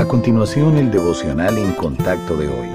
A continuación, el devocional en contacto de hoy.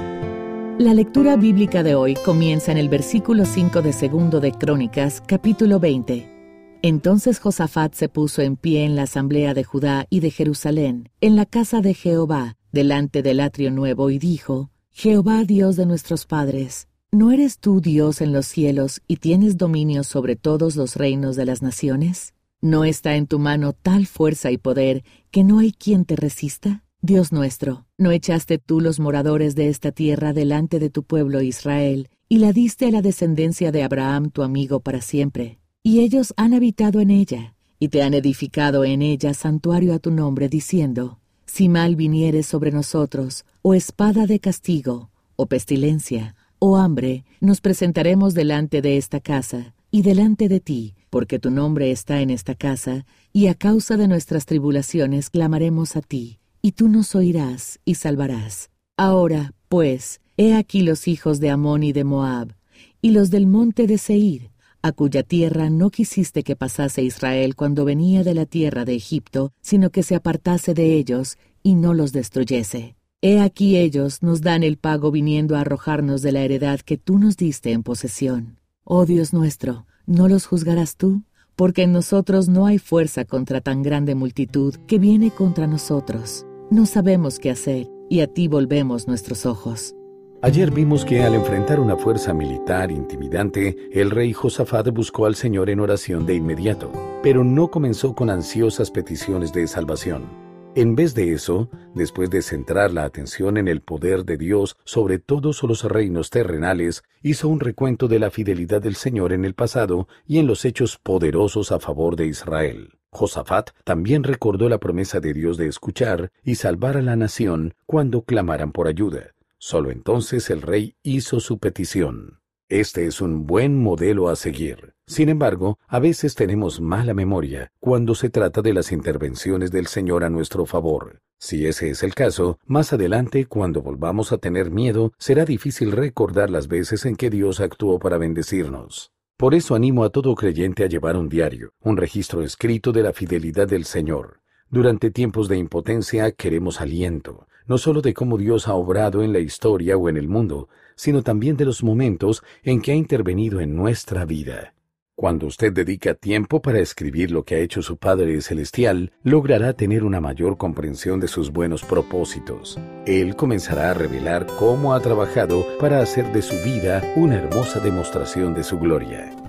La lectura bíblica de hoy comienza en el versículo 5 de segundo de Crónicas, capítulo 20. Entonces Josafat se puso en pie en la asamblea de Judá y de Jerusalén, en la casa de Jehová, delante del atrio nuevo, y dijo, Jehová Dios de nuestros padres, ¿no eres tú Dios en los cielos y tienes dominio sobre todos los reinos de las naciones? ¿No está en tu mano tal fuerza y poder que no hay quien te resista? Dios nuestro, ¿no echaste tú los moradores de esta tierra delante de tu pueblo Israel, y la diste a la descendencia de Abraham tu amigo para siempre? Y ellos han habitado en ella, y te han edificado en ella santuario a tu nombre, diciendo, Si mal viniere sobre nosotros, o espada de castigo, o pestilencia, o hambre, nos presentaremos delante de esta casa, y delante de ti, porque tu nombre está en esta casa, y a causa de nuestras tribulaciones clamaremos a ti y tú nos oirás y salvarás. Ahora, pues, he aquí los hijos de Amón y de Moab, y los del monte de Seir, a cuya tierra no quisiste que pasase Israel cuando venía de la tierra de Egipto, sino que se apartase de ellos y no los destruyese. He aquí ellos nos dan el pago viniendo a arrojarnos de la heredad que tú nos diste en posesión. Oh Dios nuestro, ¿no los juzgarás tú? Porque en nosotros no hay fuerza contra tan grande multitud que viene contra nosotros. No sabemos qué hacer y a ti volvemos nuestros ojos. Ayer vimos que al enfrentar una fuerza militar intimidante, el rey Josafat buscó al Señor en oración de inmediato, pero no comenzó con ansiosas peticiones de salvación. En vez de eso, después de centrar la atención en el poder de Dios sobre todos los reinos terrenales, hizo un recuento de la fidelidad del Señor en el pasado y en los hechos poderosos a favor de Israel. Josafat también recordó la promesa de Dios de escuchar y salvar a la nación cuando clamaran por ayuda. Solo entonces el rey hizo su petición. Este es un buen modelo a seguir. Sin embargo, a veces tenemos mala memoria cuando se trata de las intervenciones del Señor a nuestro favor. Si ese es el caso, más adelante, cuando volvamos a tener miedo, será difícil recordar las veces en que Dios actuó para bendecirnos. Por eso animo a todo creyente a llevar un diario, un registro escrito de la fidelidad del Señor. Durante tiempos de impotencia queremos aliento, no solo de cómo Dios ha obrado en la historia o en el mundo, sino también de los momentos en que ha intervenido en nuestra vida. Cuando usted dedica tiempo para escribir lo que ha hecho su Padre Celestial, logrará tener una mayor comprensión de sus buenos propósitos. Él comenzará a revelar cómo ha trabajado para hacer de su vida una hermosa demostración de su gloria.